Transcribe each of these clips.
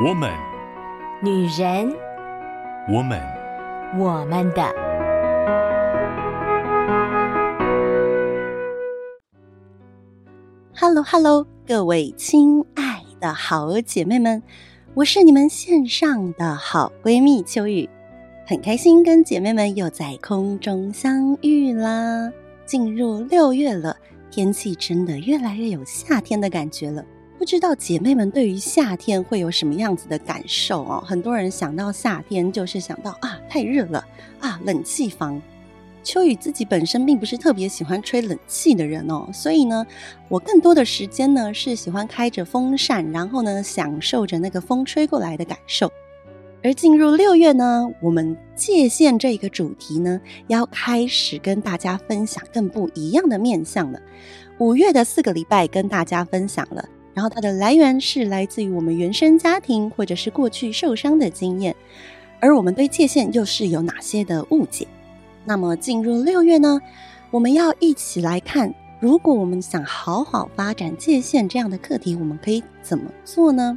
我们，女人，我们，我们的。Hello，Hello，各位亲爱的好姐妹们，我是你们线上的好闺蜜秋雨，很开心跟姐妹们又在空中相遇啦。进入六月了，天气真的越来越有夏天的感觉了。不知道姐妹们对于夏天会有什么样子的感受哦？很多人想到夏天就是想到啊，太热了啊，冷气房。秋雨自己本身并不是特别喜欢吹冷气的人哦，所以呢，我更多的时间呢是喜欢开着风扇，然后呢享受着那个风吹过来的感受。而进入六月呢，我们界限这一个主题呢要开始跟大家分享更不一样的面向了。五月的四个礼拜跟大家分享了。然后它的来源是来自于我们原生家庭，或者是过去受伤的经验，而我们对界限又是有哪些的误解？那么进入六月呢，我们要一起来看，如果我们想好好发展界限这样的课题，我们可以怎么做呢？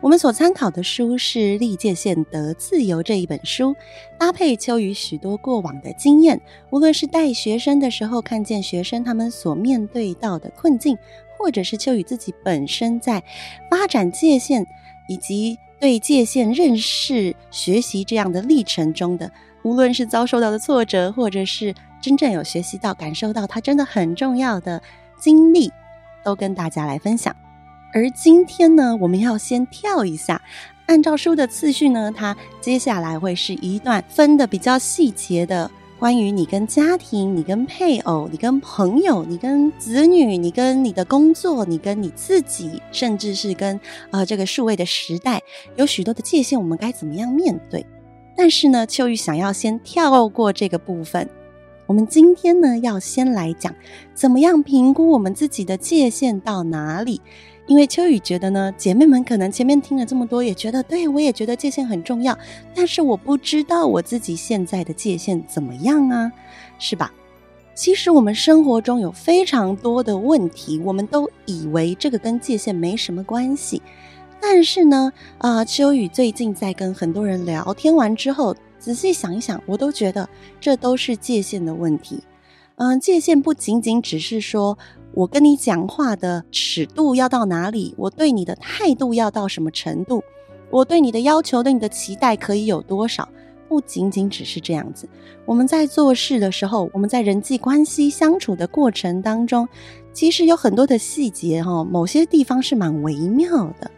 我们所参考的书是《立界限得自由》这一本书，搭配秋雨许多过往的经验，无论是带学生的时候，看见学生他们所面对到的困境。或者是秋雨自己本身在发展界限，以及对界限认识、学习这样的历程中的，无论是遭受到的挫折，或者是真正有学习到、感受到它真的很重要的经历，都跟大家来分享。而今天呢，我们要先跳一下，按照书的次序呢，它接下来会是一段分的比较细节的。关于你跟家庭、你跟配偶、你跟朋友、你跟子女、你跟你的工作、你跟你自己，甚至是跟呃这个数位的时代，有许多的界限，我们该怎么样面对？但是呢，秋雨想要先跳过这个部分。我们今天呢，要先来讲怎么样评估我们自己的界限到哪里。因为秋雨觉得呢，姐妹们可能前面听了这么多，也觉得对，我也觉得界限很重要，但是我不知道我自己现在的界限怎么样啊，是吧？其实我们生活中有非常多的问题，我们都以为这个跟界限没什么关系，但是呢，啊、秋雨最近在跟很多人聊天完之后，仔细想一想，我都觉得这都是界限的问题。嗯、界限不仅仅只是说。我跟你讲话的尺度要到哪里？我对你的态度要到什么程度？我对你的要求、对你的期待可以有多少？不仅仅只是这样子。我们在做事的时候，我们在人际关系相处的过程当中，其实有很多的细节哈，某些地方是蛮微妙的。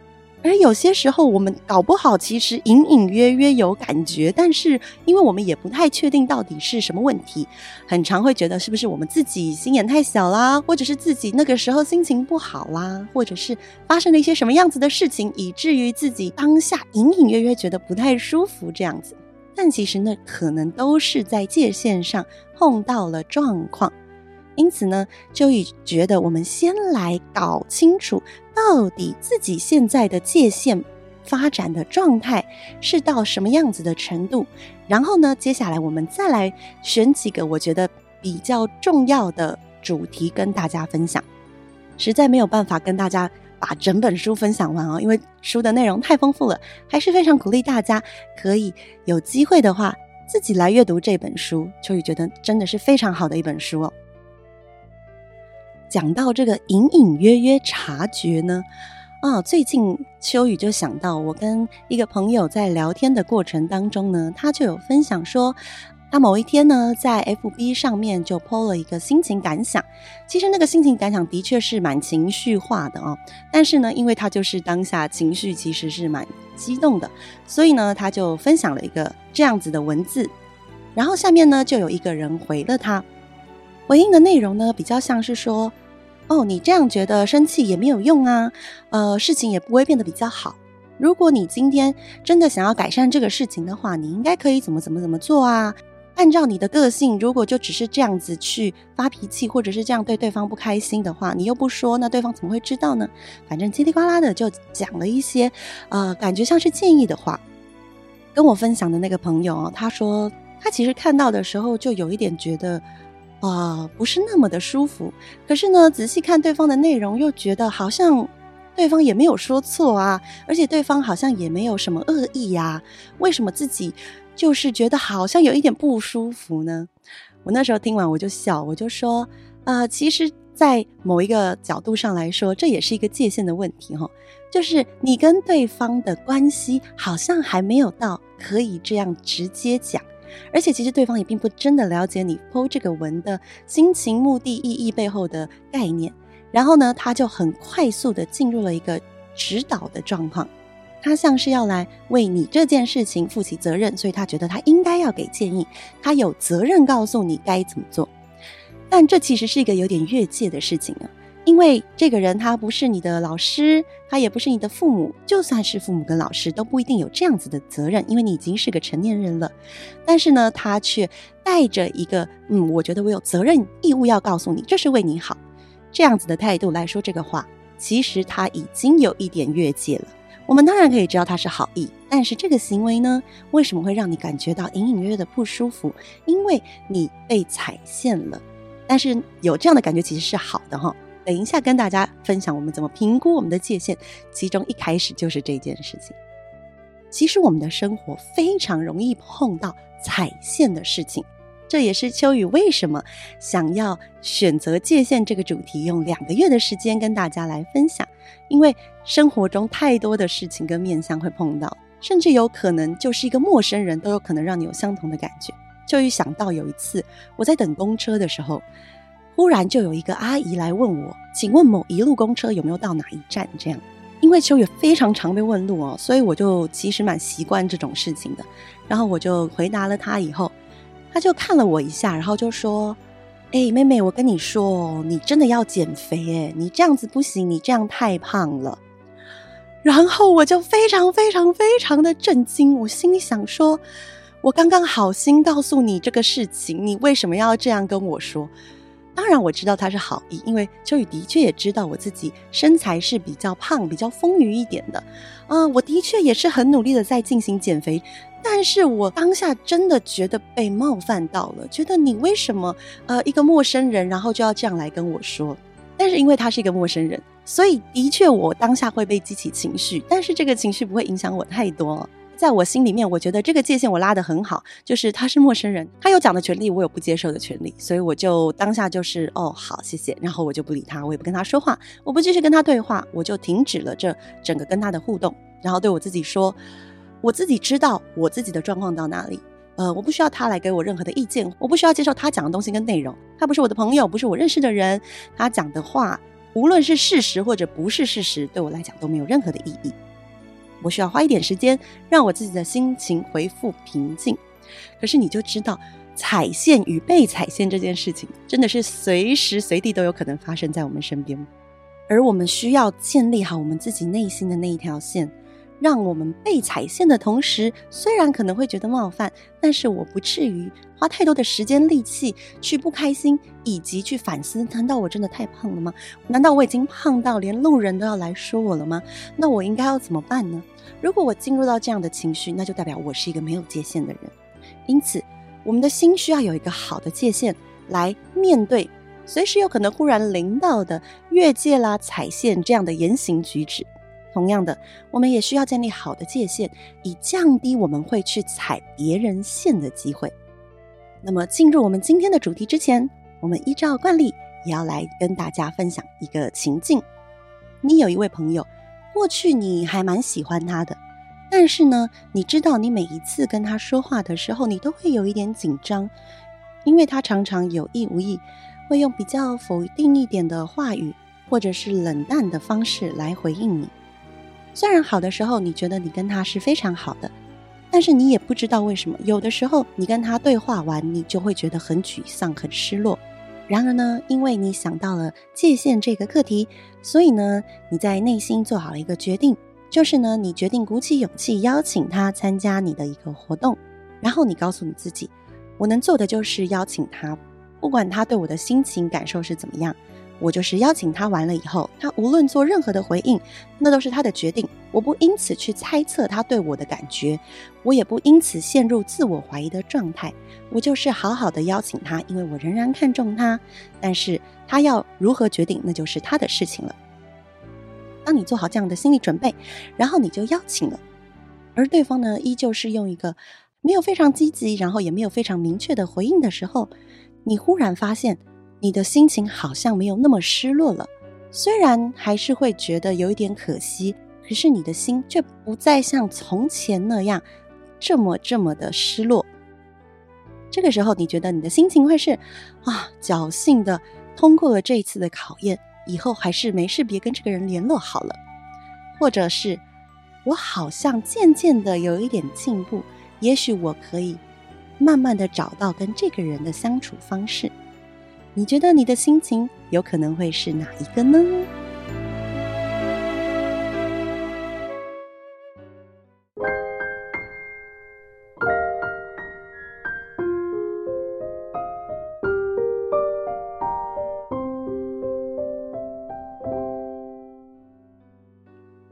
而有些时候，我们搞不好其实隐隐约约有感觉，但是因为我们也不太确定到底是什么问题，很常会觉得是不是我们自己心眼太小啦，或者是自己那个时候心情不好啦，或者是发生了一些什么样子的事情，以至于自己当下隐隐约约觉得不太舒服这样子。但其实那可能都是在界限上碰到了状况。因此呢，秋雨觉得我们先来搞清楚，到底自己现在的界限发展的状态是到什么样子的程度，然后呢，接下来我们再来选几个我觉得比较重要的主题跟大家分享。实在没有办法跟大家把整本书分享完哦，因为书的内容太丰富了，还是非常鼓励大家可以有机会的话自己来阅读这本书。秋雨觉得真的是非常好的一本书哦。讲到这个隐隐约约察觉呢，啊，最近秋雨就想到，我跟一个朋友在聊天的过程当中呢，他就有分享说，他某一天呢在 FB 上面就 po 了一个心情感想。其实那个心情感想的确是蛮情绪化的哦，但是呢，因为他就是当下情绪其实是蛮激动的，所以呢，他就分享了一个这样子的文字，然后下面呢就有一个人回了他。回应的内容呢，比较像是说，哦，你这样觉得生气也没有用啊，呃，事情也不会变得比较好。如果你今天真的想要改善这个事情的话，你应该可以怎么怎么怎么做啊？按照你的个性，如果就只是这样子去发脾气，或者是这样对对方不开心的话，你又不说，那对方怎么会知道呢？反正叽里呱啦的就讲了一些，呃，感觉像是建议的话。跟我分享的那个朋友哦，他说他其实看到的时候就有一点觉得。啊、不是那么的舒服。可是呢，仔细看对方的内容，又觉得好像对方也没有说错啊，而且对方好像也没有什么恶意呀，为什么自己就是觉得好像有一点不舒服呢？我那时候听完我就笑，我就说，啊、呃，其实，在某一个角度上来说，这也是一个界限的问题哈，就是你跟对方的关系好像还没有到可以这样直接讲。而且其实对方也并不真的了解你 po 这个文的心情、目的、意义背后的概念，然后呢，他就很快速的进入了一个指导的状况，他像是要来为你这件事情负起责任，所以他觉得他应该要给建议，他有责任告诉你该怎么做，但这其实是一个有点越界的事情啊。因为这个人他不是你的老师，他也不是你的父母，就算是父母跟老师都不一定有这样子的责任，因为你已经是个成年人了。但是呢，他却带着一个嗯，我觉得我有责任义务要告诉你，这是为你好，这样子的态度来说这个话，其实他已经有一点越界了。我们当然可以知道他是好意，但是这个行为呢，为什么会让你感觉到隐隐约约的不舒服？因为你被踩线了。但是有这样的感觉其实是好的哈。等一下，跟大家分享我们怎么评估我们的界限。其中一开始就是这件事情。其实我们的生活非常容易碰到踩线的事情，这也是秋雨为什么想要选择界限这个主题，用两个月的时间跟大家来分享。因为生活中太多的事情跟面向会碰到，甚至有可能就是一个陌生人都有可能让你有相同的感觉。秋雨想到有一次我在等公车的时候。忽然就有一个阿姨来问我，请问某一路公车有没有到哪一站？这样，因为秋雨非常常被问路哦，所以我就其实蛮习惯这种事情的。然后我就回答了她以后，她就看了我一下，然后就说：“哎，妹妹，我跟你说，你真的要减肥诶，你这样子不行，你这样太胖了。”然后我就非常非常非常的震惊，我心里想说：“我刚刚好心告诉你这个事情，你为什么要这样跟我说？”当然我知道他是好意，因为秋雨的确也知道我自己身材是比较胖、比较丰腴一点的，啊、我的确也是很努力的在进行减肥，但是我当下真的觉得被冒犯到了，觉得你为什么呃一个陌生人，然后就要这样来跟我说？但是因为他是一个陌生人，所以的确我当下会被激起情绪，但是这个情绪不会影响我太多。在我心里面，我觉得这个界限我拉得很好，就是他是陌生人，他有讲的权利，我有不接受的权利，所以我就当下就是哦，好，谢谢，然后我就不理他，我也不跟他说话，我不继续跟他对话，我就停止了这整个跟他的互动，然后对我自己说，我自己知道我自己的状况到哪里，呃，我不需要他来给我任何的意见，我不需要接受他讲的东西跟内容，他不是我的朋友，不是我认识的人，他讲的话无论是事实或者不是事实，对我来讲都没有任何的意义。我需要花一点时间，让我自己的心情恢复平静。可是你就知道，踩线与被踩线这件事情，真的是随时随地都有可能发生在我们身边。而我们需要建立好我们自己内心的那一条线。让我们被踩线的同时，虽然可能会觉得冒犯，但是我不至于花太多的时间力气去不开心，以及去反思：难道我真的太胖了吗？难道我已经胖到连路人都要来说我了吗？那我应该要怎么办呢？如果我进入到这样的情绪，那就代表我是一个没有界限的人。因此，我们的心需要有一个好的界限来面对随时有可能忽然临到的越界啦、踩线这样的言行举止。同样的，我们也需要建立好的界限，以降低我们会去踩别人线的机会。那么，进入我们今天的主题之前，我们依照惯例，也要来跟大家分享一个情境。你有一位朋友，过去你还蛮喜欢他的，但是呢，你知道你每一次跟他说话的时候，你都会有一点紧张，因为他常常有意无意会用比较否定一点的话语，或者是冷淡的方式来回应你。虽然好的时候你觉得你跟他是非常好的，但是你也不知道为什么，有的时候你跟他对话完，你就会觉得很沮丧、很失落。然而呢，因为你想到了界限这个课题，所以呢，你在内心做好了一个决定，就是呢，你决定鼓起勇气邀请他参加你的一个活动，然后你告诉你自己，我能做的就是邀请他，不管他对我的心情感受是怎么样。我就是邀请他完了以后，他无论做任何的回应，那都是他的决定。我不因此去猜测他对我的感觉，我也不因此陷入自我怀疑的状态。我就是好好的邀请他，因为我仍然看重他。但是他要如何决定，那就是他的事情了。当你做好这样的心理准备，然后你就邀请了，而对方呢，依旧是用一个没有非常积极，然后也没有非常明确的回应的时候，你忽然发现你的心情好像没有那么失落了，虽然还是会觉得有一点可惜，可是你的心却不再像从前那样这么这么的失落。这个时候，你觉得你的心情会是啊，侥幸的通过了这一次的考验，以后还是没事别跟这个人联络好了，或者是我好像渐渐的有一点进步，也许我可以慢慢的找到跟这个人的相处方式。你觉得你的心情有可能会是哪一个呢？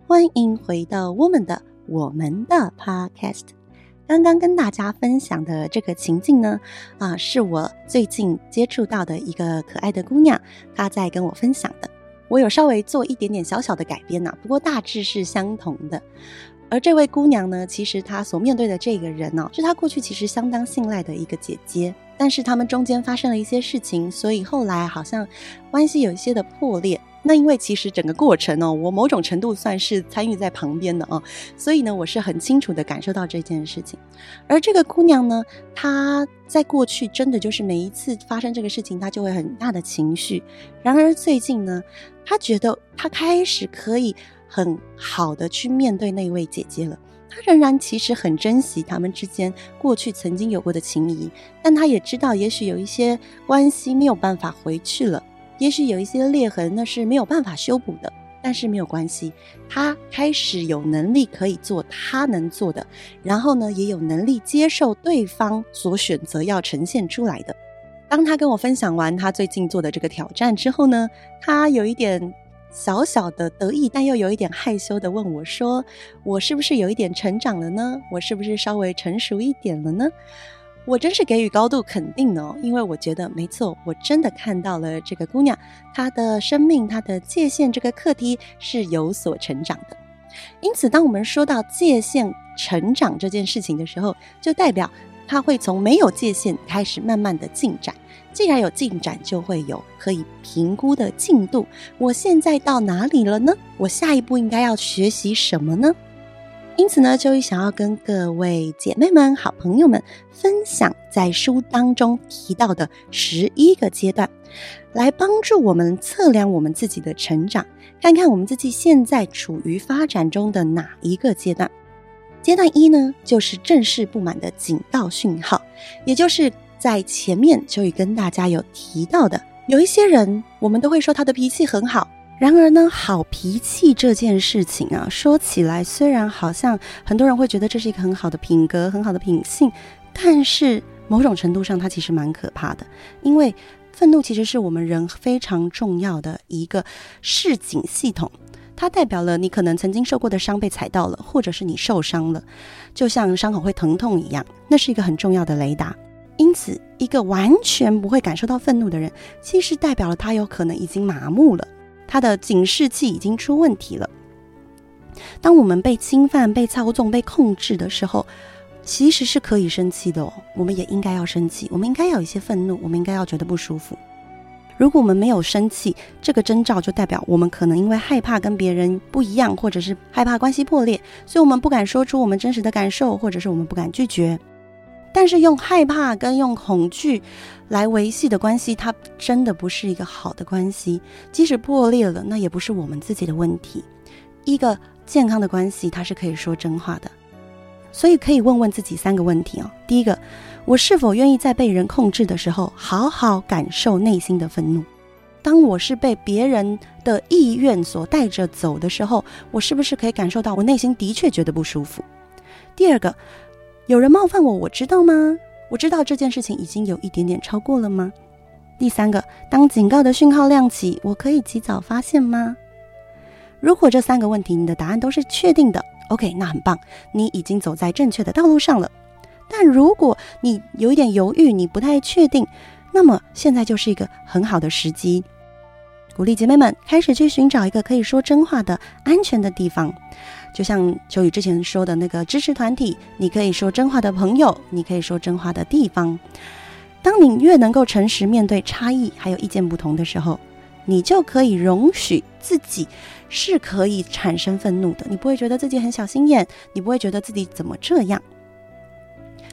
欢迎回到我们的我们的 Podcast。刚刚跟大家分享的这个情境呢，啊，是我最近接触到的一个可爱的姑娘，她在跟我分享的。我有稍微做一点点小小的改编呐，不过大致是相同的。而这位姑娘呢，其实她所面对的这个人呢，是她过去其实相当信赖的一个姐姐，但是他们中间发生了一些事情，所以后来好像关系有一些的破裂。那因为其实整个过程哦，我某种程度算是参与在旁边的哦，所以呢，我是很清楚的感受到这件事情。而这个姑娘呢，她在过去真的就是每一次发生这个事情，她就会很大的情绪。然而最近呢，她觉得她开始可以很好的去面对那位姐姐了。她仍然其实很珍惜他们之间过去曾经有过的情谊，但她也知道，也许有一些关系没有办法回去了。也许有一些裂痕，那是没有办法修补的，但是没有关系。他开始有能力可以做他能做的，然后呢，也有能力接受对方所选择要呈现出来的。当他跟我分享完他最近做的这个挑战之后呢，他有一点小小的得意，但又有一点害羞的问我说：“我是不是有一点成长了呢？我是不是稍微成熟一点了呢？”我真是给予高度肯定的哦，因为我觉得没错，我真的看到了这个姑娘，她的生命，她的界限这个课题是有所成长的。因此，当我们说到界限成长这件事情的时候，就代表她会从没有界限开始慢慢的进展。既然有进展，就会有可以评估的进度。我现在到哪里了呢？我下一步应该要学习什么呢？因此呢，秋雨想要跟各位姐妹们、好朋友们分享，在书当中提到的十一个阶段，来帮助我们测量我们自己的成长，看看我们自己现在处于发展中的哪一个阶段。阶段一呢，就是正视不满的警告讯号，也就是在前面秋雨跟大家有提到的，有一些人，我们都会说他的脾气很好。然而呢，好脾气这件事情啊，说起来虽然好像很多人会觉得这是一个很好的品格、很好的品性，但是某种程度上它其实蛮可怕的。因为愤怒其实是我们人非常重要的一个示警系统，它代表了你可能曾经受过的伤被踩到了，或者是你受伤了，就像伤口会疼痛一样，那是一个很重要的雷达。因此，一个完全不会感受到愤怒的人，其实代表了他有可能已经麻木了。他的警示器已经出问题了。当我们被侵犯、被操纵、被控制的时候，其实是可以生气的哦。我们也应该要生气，我们应该要有一些愤怒，我们应该要觉得不舒服。如果我们没有生气，这个征兆就代表我们可能因为害怕跟别人不一样，或者是害怕关系破裂，所以我们不敢说出我们真实的感受，或者是我们不敢拒绝。但是用害怕跟用恐惧来维系的关系，它真的不是一个好的关系。即使破裂了，那也不是我们自己的问题。一个健康的关系，它是可以说真话的。所以可以问问自己三个问题哦。第一个，我是否愿意在被人控制的时候，好好感受内心的愤怒？当我是被别人的意愿所带着走的时候，我是不是可以感受到我内心的确觉得不舒服？第二个。有人冒犯我，我知道吗？我知道这件事情已经有一点点超过了吗？第三个，当警告的讯号亮起，我可以及早发现吗？如果这三个问题你的答案都是确定的，OK，那很棒，你已经走在正确的道路上了。但如果你有一点犹豫，你不太确定，那么现在就是一个很好的时机。鼓励姐妹们开始去寻找一个可以说真话的安全的地方，就像秋雨之前说的那个支持团体，你可以说真话的朋友，你可以说真话的地方。当你越能够诚实面对差异还有意见不同的时候，你就可以容许自己是可以产生愤怒的，你不会觉得自己很小心眼，你不会觉得自己怎么这样。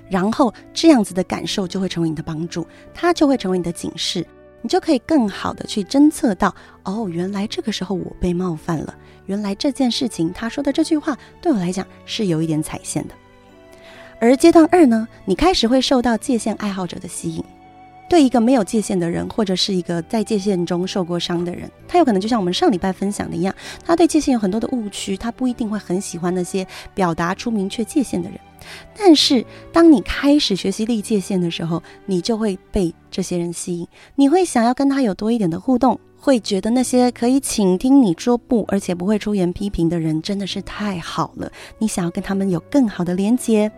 然后这样子的感受就会成为你的帮助，它就会成为你的警示，你就可以更好的去侦测到，哦，原来这个时候我被冒犯了，原来这件事情他说的这句话对我来讲是有一点踩线的。而阶段二呢，你开始会受到界限爱好者的吸引。对一个没有界限的人，或者是一个在界限中受过伤的人，他有可能就像我们上礼拜分享的一样，他对界限有很多的误区，他不一定会很喜欢那些表达出明确界限的人。但是，当你开始学习立界限的时候，你就会被这些人吸引，你会想要跟他有多一点的互动，会觉得那些可以倾听你说不，而且不会出言批评的人真的是太好了，你想要跟他们有更好的连接。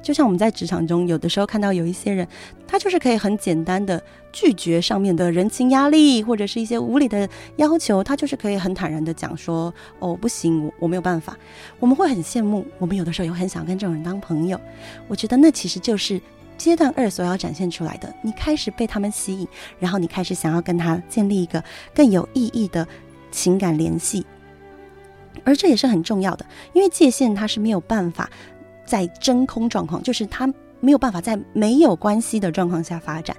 就像我们在职场中，有的时候看到有一些人，他就是可以很简单的拒绝上面的人情压力，或者是一些无理的要求，他就是可以很坦然的讲说：“哦，不行，我我没有办法。”我们会很羡慕，我们有的时候也很想跟这种人当朋友。我觉得那其实就是阶段二所要展现出来的，你开始被他们吸引，然后你开始想要跟他建立一个更有意义的情感联系，而这也是很重要的，因为界限它是没有办法。在真空状况，就是它没有办法在没有关系的状况下发展。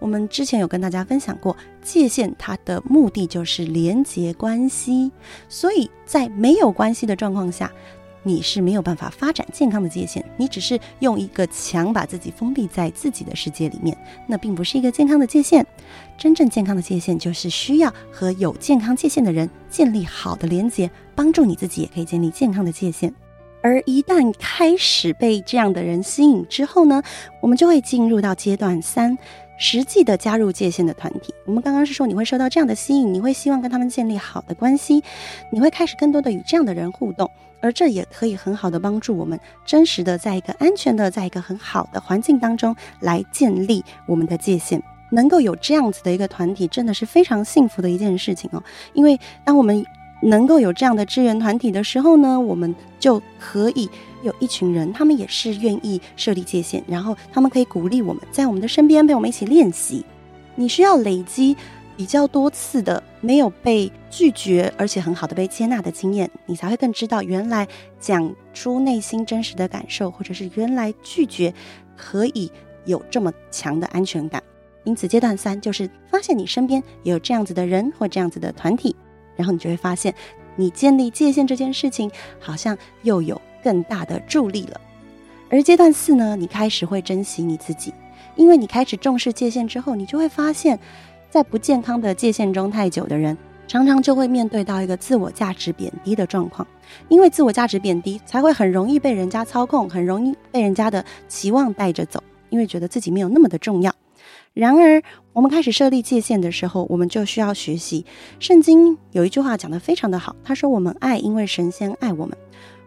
我们之前有跟大家分享过，界限它的目的就是连接关系，所以在没有关系的状况下，你是没有办法发展健康的界限。你只是用一个墙把自己封闭在自己的世界里面，那并不是一个健康的界限。真正健康的界限，就是需要和有健康界限的人建立好的连接，帮助你自己也可以建立健康的界限。而一旦开始被这样的人吸引之后呢，我们就会进入到阶段三，实际的加入界限的团体。我们刚刚是说你会受到这样的吸引，你会希望跟他们建立好的关系，你会开始更多的与这样的人互动，而这也可以很好的帮助我们真实的在一个安全的，在一个很好的环境当中来建立我们的界限。能够有这样子的一个团体，真的是非常幸福的一件事情哦，因为当我们能够有这样的支援团体的时候呢，我们就可以有一群人，他们也是愿意设立界限，然后他们可以鼓励我们在我们的身边陪我们一起练习。你需要累积比较多次的没有被拒绝，而且很好的被接纳的经验，你才会更知道原来讲出内心真实的感受，或者是原来拒绝可以有这么强的安全感。因此，阶段三就是发现你身边有这样子的人或这样子的团体。然后你就会发现，你建立界限这件事情好像又有更大的助力了。而阶段四呢，你开始会珍惜你自己，因为你开始重视界限之后，你就会发现，在不健康的界限中太久的人，常常就会面对到一个自我价值贬低的状况。因为自我价值贬低，才会很容易被人家操控，很容易被人家的期望带着走，因为觉得自己没有那么的重要。然而，我们开始设立界限的时候，我们就需要学习。圣经有一句话讲得非常的好，他说：“我们爱，因为神仙爱我们。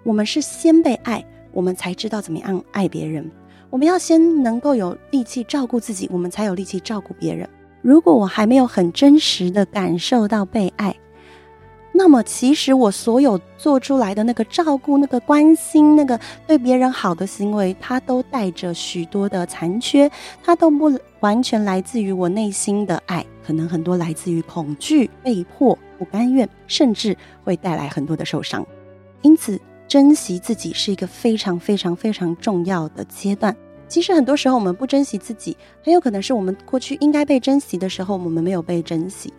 我们是先被爱，我们才知道怎么样爱别人。我们要先能够有力气照顾自己，我们才有力气照顾别人。如果我还没有很真实的感受到被爱，那么，其实我所有做出来的那个照顾、那个关心、那个对别人好的行为，它都带着许多的残缺，它都不完全来自于我内心的爱，可能很多来自于恐惧、被迫、不甘愿，甚至会带来很多的受伤。因此，珍惜自己是一个非常非常非常重要的阶段。其实很多时候我们不珍惜自己，很有可能是我们过去应该被珍惜的时候，我们没有被珍惜。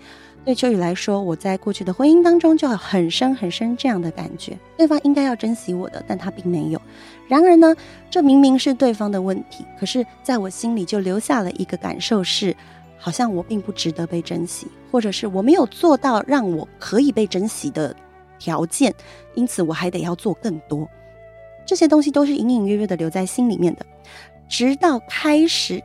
对秋雨来说，我在过去的婚姻当中就很深很深这样的感觉，对方应该要珍惜我的，但他并没有。然而呢，这明明是对方的问题，可是在我心里就留下了一个感受是，好像我并不值得被珍惜，或者是我没有做到让我可以被珍惜的条件，因此我还得要做更多。这些东西都是隐隐约约的留在心里面的，直到开始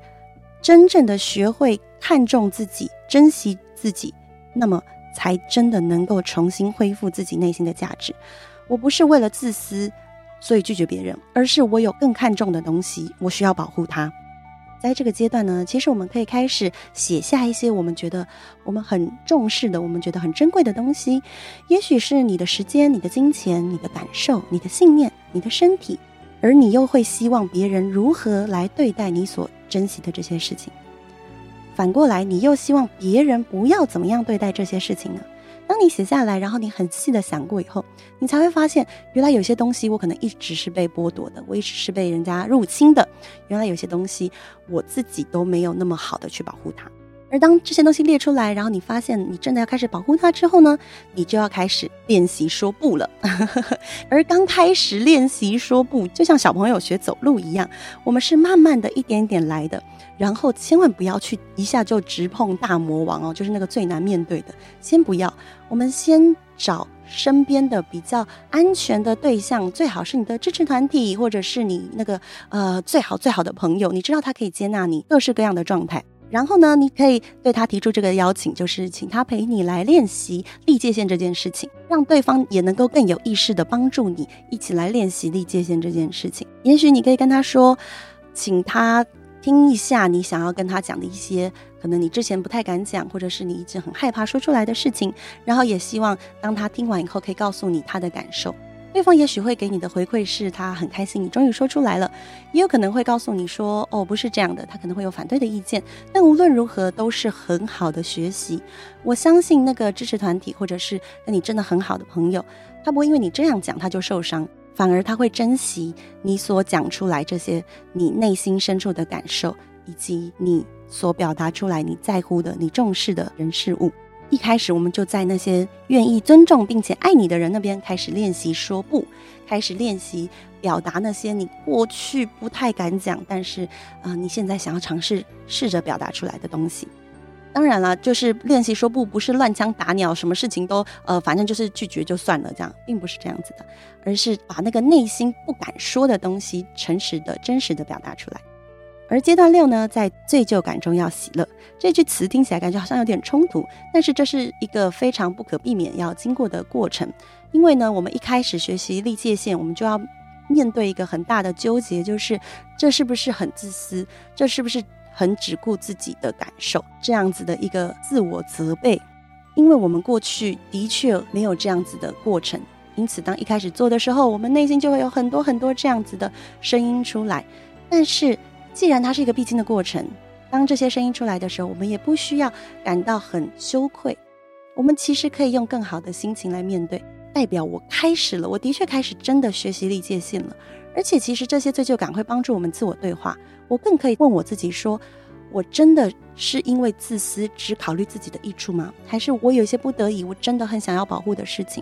真正的学会看重自己，珍惜自己。那么才真的能够重新恢复自己内心的价值。我不是为了自私，所以拒绝别人，而是我有更看重的东西，我需要保护它。在这个阶段呢，其实我们可以开始写下一些我们觉得我们很重视的、我们觉得很珍贵的东西。也许是你的时间、你的金钱、你的感受、你的信念、你的身体，而你又会希望别人如何来对待你所珍惜的这些事情。反过来，你又希望别人不要怎么样对待这些事情呢？当你写下来，然后你很细的想过以后，你才会发现，原来有些东西我可能一直是被剥夺的，我一直是被人家入侵的。原来有些东西我自己都没有那么好的去保护它。而当这些东西列出来，然后你发现你真的要开始保护它之后呢，你就要开始练习说不了。而刚开始练习说不，就像小朋友学走路一样，我们是慢慢的一点点来的。然后千万不要去一下就直碰大魔王哦，就是那个最难面对的，先不要。我们先找身边的比较安全的对象，最好是你的支持团体，或者是你那个呃最好最好的朋友，你知道他可以接纳你各式各样的状态。然后呢，你可以对他提出这个邀请，就是请他陪你来练习立界线这件事情，让对方也能够更有意识地帮助你一起来练习立界线这件事情。也许你可以跟他说，请他。听一下你想要跟他讲的一些，可能你之前不太敢讲，或者是你一直很害怕说出来的事情，然后也希望当他听完以后可以告诉你他的感受。对方也许会给你的回馈是他很开心，你终于说出来了，也有可能会告诉你说，哦，不是这样的，他可能会有反对的意见。但无论如何都是很好的学习。我相信那个支持团体或者是跟你真的很好的朋友，他不会因为你这样讲他就受伤。反而他会珍惜你所讲出来这些你内心深处的感受，以及你所表达出来你在乎的、你重视的人事物。一开始我们就在那些愿意尊重并且爱你的人那边开始练习说不，开始练习表达那些你过去不太敢讲，但是啊、你现在想要尝试试着表达出来的东西。当然了，就是练习说不，不是乱枪打鸟，什么事情都呃，反正就是拒绝就算了，这样并不是这样子的，而是把那个内心不敢说的东西，诚实的、真实的表达出来。而阶段六呢，在罪疚感中要喜乐，这句词听起来感觉好像有点冲突，但是这是一个非常不可避免要经过的过程，因为呢，我们一开始学习立界线，我们就要面对一个很大的纠结，就是这是不是很自私？这是不是？很只顾自己的感受，这样子的一个自我责备，因为我们过去的确没有这样子的过程，因此当一开始做的时候，我们内心就会有很多很多这样子的声音出来。但是既然它是一个必经的过程，当这些声音出来的时候，我们也不需要感到很羞愧，我们其实可以用更好的心情来面对，代表我开始了，我的确开始真的学习立界线了。而且，其实这些罪疚感会帮助我们自我对话。我更可以问我自己说：我真的是因为自私，只考虑自己的益处吗？还是我有些不得已，我真的很想要保护的事情？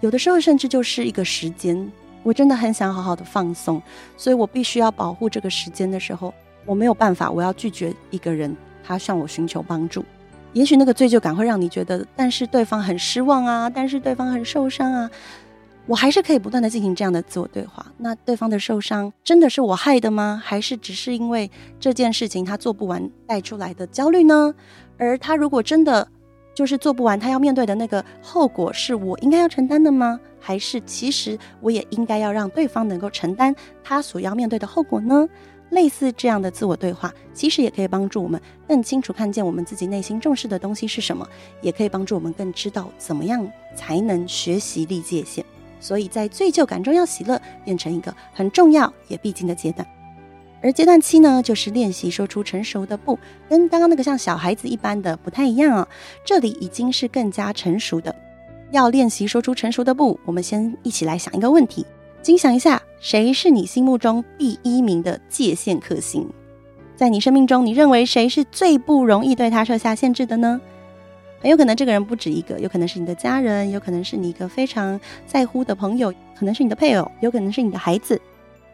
有的时候，甚至就是一个时间，我真的很想好好的放松，所以我必须要保护这个时间的时候，我没有办法，我要拒绝一个人，他向我寻求帮助。也许那个罪疚感会让你觉得，但是对方很失望啊，但是对方很受伤啊。我还是可以不断的进行这样的自我对话。那对方的受伤真的是我害的吗？还是只是因为这件事情他做不完带出来的焦虑呢？而他如果真的就是做不完，他要面对的那个后果是我应该要承担的吗？还是其实我也应该要让对方能够承担他所要面对的后果呢？类似这样的自我对话，其实也可以帮助我们更清楚看见我们自己内心重视的东西是什么，也可以帮助我们更知道怎么样才能学习立界线。所以在罪疚感中要喜乐，变成一个很重要也必经的阶段。而阶段七呢，就是练习说出成熟的不，跟刚刚那个像小孩子一般的不太一样哦。这里已经是更加成熟的，要练习说出成熟的不。我们先一起来想一个问题，请想一下，谁是你心目中第一名的界限克星？在你生命中，你认为谁是最不容易对他设下限制的呢？很有可能这个人不止一个，有可能是你的家人，有可能是你一个非常在乎的朋友，可能是你的配偶，有可能是你的孩子。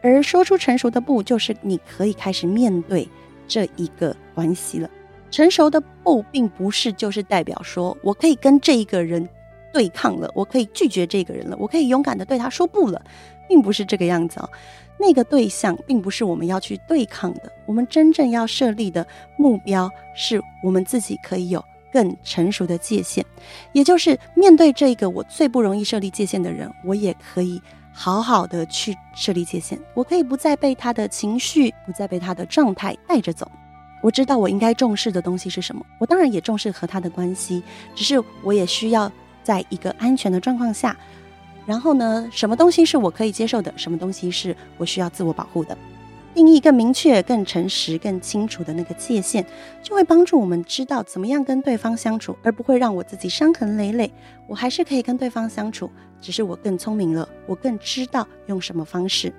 而说出成熟的不，就是你可以开始面对这一个关系了。成熟的不，并不是就是代表说我可以跟这一个人对抗了，我可以拒绝这个人了，我可以勇敢的对他说不了，并不是这个样子哦。那个对象并不是我们要去对抗的，我们真正要设立的目标，是我们自己可以有。更成熟的界限，也就是面对这个我最不容易设立界限的人，我也可以好好的去设立界限，我可以不再被他的情绪，不再被他的状态带着走。我知道我应该重视的东西是什么，我当然也重视和他的关系，只是我也需要在一个安全的状况下。然后呢，什么东西是我可以接受的，什么东西是我需要自我保护的。定义更明确、更诚实、更清楚的那个界限，就会帮助我们知道怎么样跟对方相处，而不会让我自己伤痕累累。我还是可以跟对方相处，只是我更聪明了，我更知道用什么方式。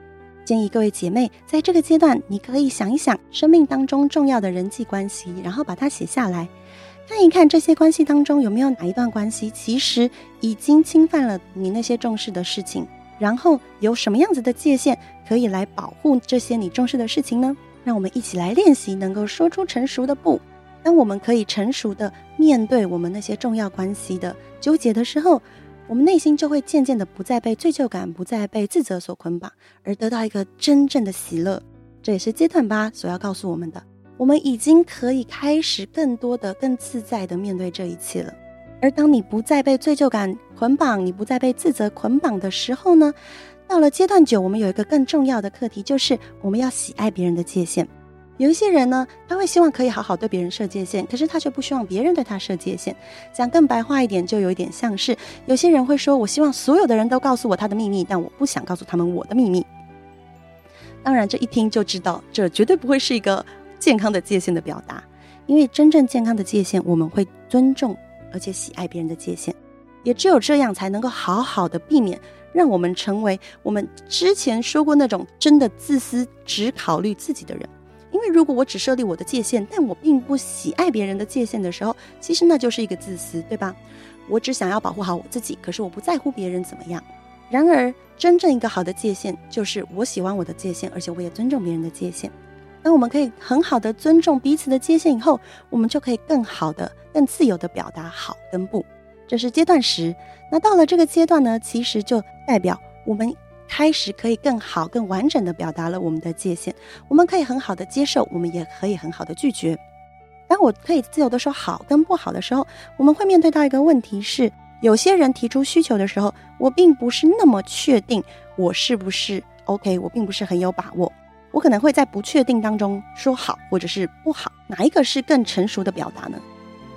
建议各位姐妹，在这个阶段，你可以想一想生命当中重要的人际关系，然后把它写下来，看一看这些关系当中有没有哪一段关系其实已经侵犯了你那些重视的事情。然后有什么样子的界限可以来保护这些你重视的事情呢？让我们一起来练习，能够说出成熟的不。当我们可以成熟的面对我们那些重要关系的纠结的时候，我们内心就会渐渐的不再被罪疚感、不再被自责所捆绑，而得到一个真正的喜乐。这也是阶段八所要告诉我们的。我们已经可以开始更多的、更自在的面对这一切了。而当你不再被罪疚感捆绑，你不再被自责捆绑的时候呢，到了阶段九，我们有一个更重要的课题，就是我们要喜爱别人的界限。有一些人呢，他会希望可以好好对别人设界限，可是他却不希望别人对他设界限。讲更白话一点，就有一点像是有些人会说：“我希望所有的人都告诉我他的秘密，但我不想告诉他们我的秘密。”当然，这一听就知道，这绝对不会是一个健康的界限的表达，因为真正健康的界限，我们会尊重。而且喜爱别人的界限，也只有这样才能够好好的避免让我们成为我们之前说过那种真的自私、只考虑自己的人。因为如果我只设立我的界限，但我并不喜爱别人的界限的时候，其实那就是一个自私，对吧？我只想要保护好我自己，可是我不在乎别人怎么样。然而，真正一个好的界限，就是我喜欢我的界限，而且我也尊重别人的界限。当我们可以很好的尊重彼此的界限以后，我们就可以更好的、更自由的表达好跟不。这是阶段十。那到了这个阶段呢，其实就代表我们开始可以更好、更完整的表达了我们的界限。我们可以很好的接受，我们也可以很好的拒绝。当我可以自由的说好跟不好的时候，我们会面对到一个问题是：有些人提出需求的时候，我并不是那么确定我是不是 OK，我并不是很有把握。我可能会在不确定当中说好，或者是不好，哪一个是更成熟的表达呢？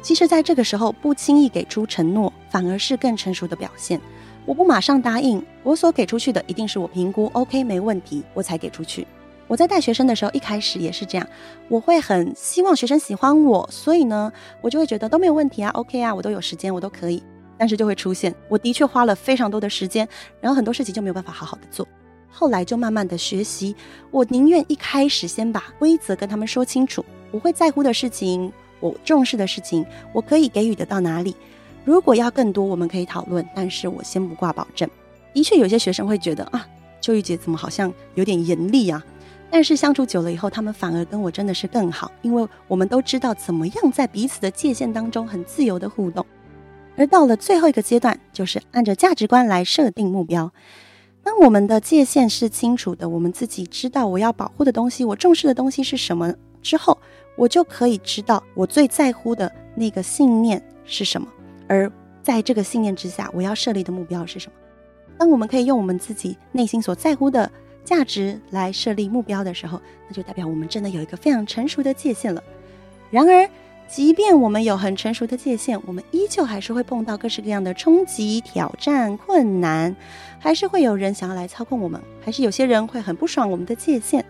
其实，在这个时候，不轻易给出承诺，反而是更成熟的表现。我不马上答应，我所给出去的一定是我评估 OK 没问题，我才给出去。我在带学生的时候，一开始也是这样，我会很希望学生喜欢我，所以呢，我就会觉得都没有问题啊，OK 啊，我都有时间，我都可以。但是就会出现，我的确花了非常多的时间，然后很多事情就没有办法好好的做。后来就慢慢的学习，我宁愿一开始先把规则跟他们说清楚，我会在乎的事情，我重视的事情，我可以给予得到哪里。如果要更多，我们可以讨论，但是我先不挂保证。的确，有些学生会觉得啊，秋玉姐怎么好像有点严厉啊？但是相处久了以后，他们反而跟我真的是更好，因为我们都知道怎么样在彼此的界限当中很自由的互动。而到了最后一个阶段，就是按着价值观来设定目标。当我们的界限是清楚的，我们自己知道我要保护的东西，我重视的东西是什么之后，我就可以知道我最在乎的那个信念是什么，而在这个信念之下，我要设立的目标是什么。当我们可以用我们自己内心所在乎的价值来设立目标的时候，那就代表我们真的有一个非常成熟的界限了。然而，即便我们有很成熟的界限，我们依旧还是会碰到各式各样的冲击、挑战、困难，还是会有人想要来操控我们，还是有些人会很不爽我们的界限，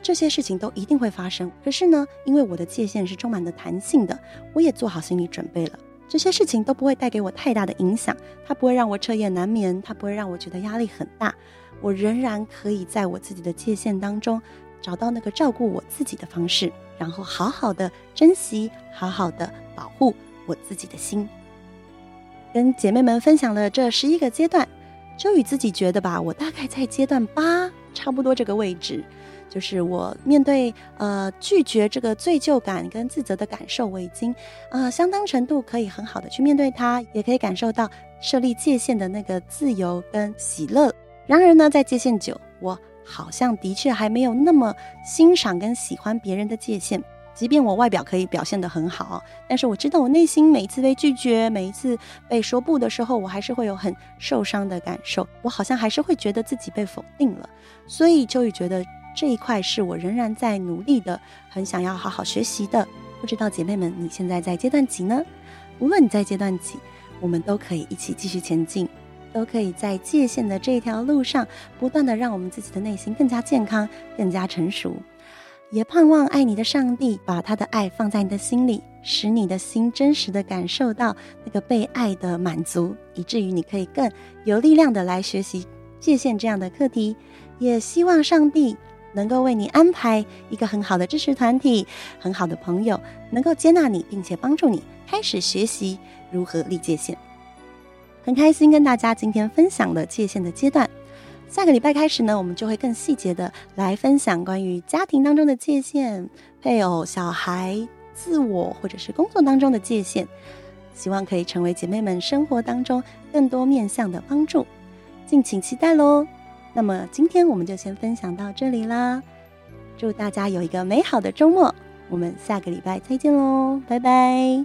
这些事情都一定会发生。可是呢，因为我的界限是充满的弹性的，我也做好心理准备了，这些事情都不会带给我太大的影响，它不会让我彻夜难眠，它不会让我觉得压力很大，我仍然可以在我自己的界限当中找到那个照顾我自己的方式。然后好好的珍惜，好好的保护我自己的心。跟姐妹们分享了这十一个阶段，周宇自己觉得吧，我大概在阶段八，差不多这个位置，就是我面对呃拒绝这个罪疚感跟自责的感受，我已经呃相当程度可以很好的去面对它，也可以感受到设立界限的那个自由跟喜乐。然而呢，在界限九，我。好像的确还没有那么欣赏跟喜欢别人的界限，即便我外表可以表现得很好，但是我知道我内心每一次被拒绝，每一次被说不的时候，我还是会有很受伤的感受。我好像还是会觉得自己被否定了。所以秋雨觉得这一块是我仍然在努力的，很想要好好学习的。不知道姐妹们，你现在在阶段几呢？无论你在阶段几，我们都可以一起继续前进，都可以在界限的这条路上，不断的让我们自己的内心更加健康，更加成熟。也盼望爱你的上帝把他的爱放在你的心里，使你的心真实的感受到那个被爱的满足，以至于你可以更有力量的来学习界限这样的课题。也希望上帝能够为你安排一个很好的支持团体，很好的朋友，能够接纳你，并且帮助你开始学习如何立界限。很开心跟大家今天分享了界限的阶段。下个礼拜开始呢，我们就会更细节的来分享关于家庭当中的界限、配偶、小孩、自我或者是工作当中的界限，希望可以成为姐妹们生活当中更多面向的帮助，敬请期待喽。那么今天我们就先分享到这里啦，祝大家有一个美好的周末，我们下个礼拜再见喽，拜拜。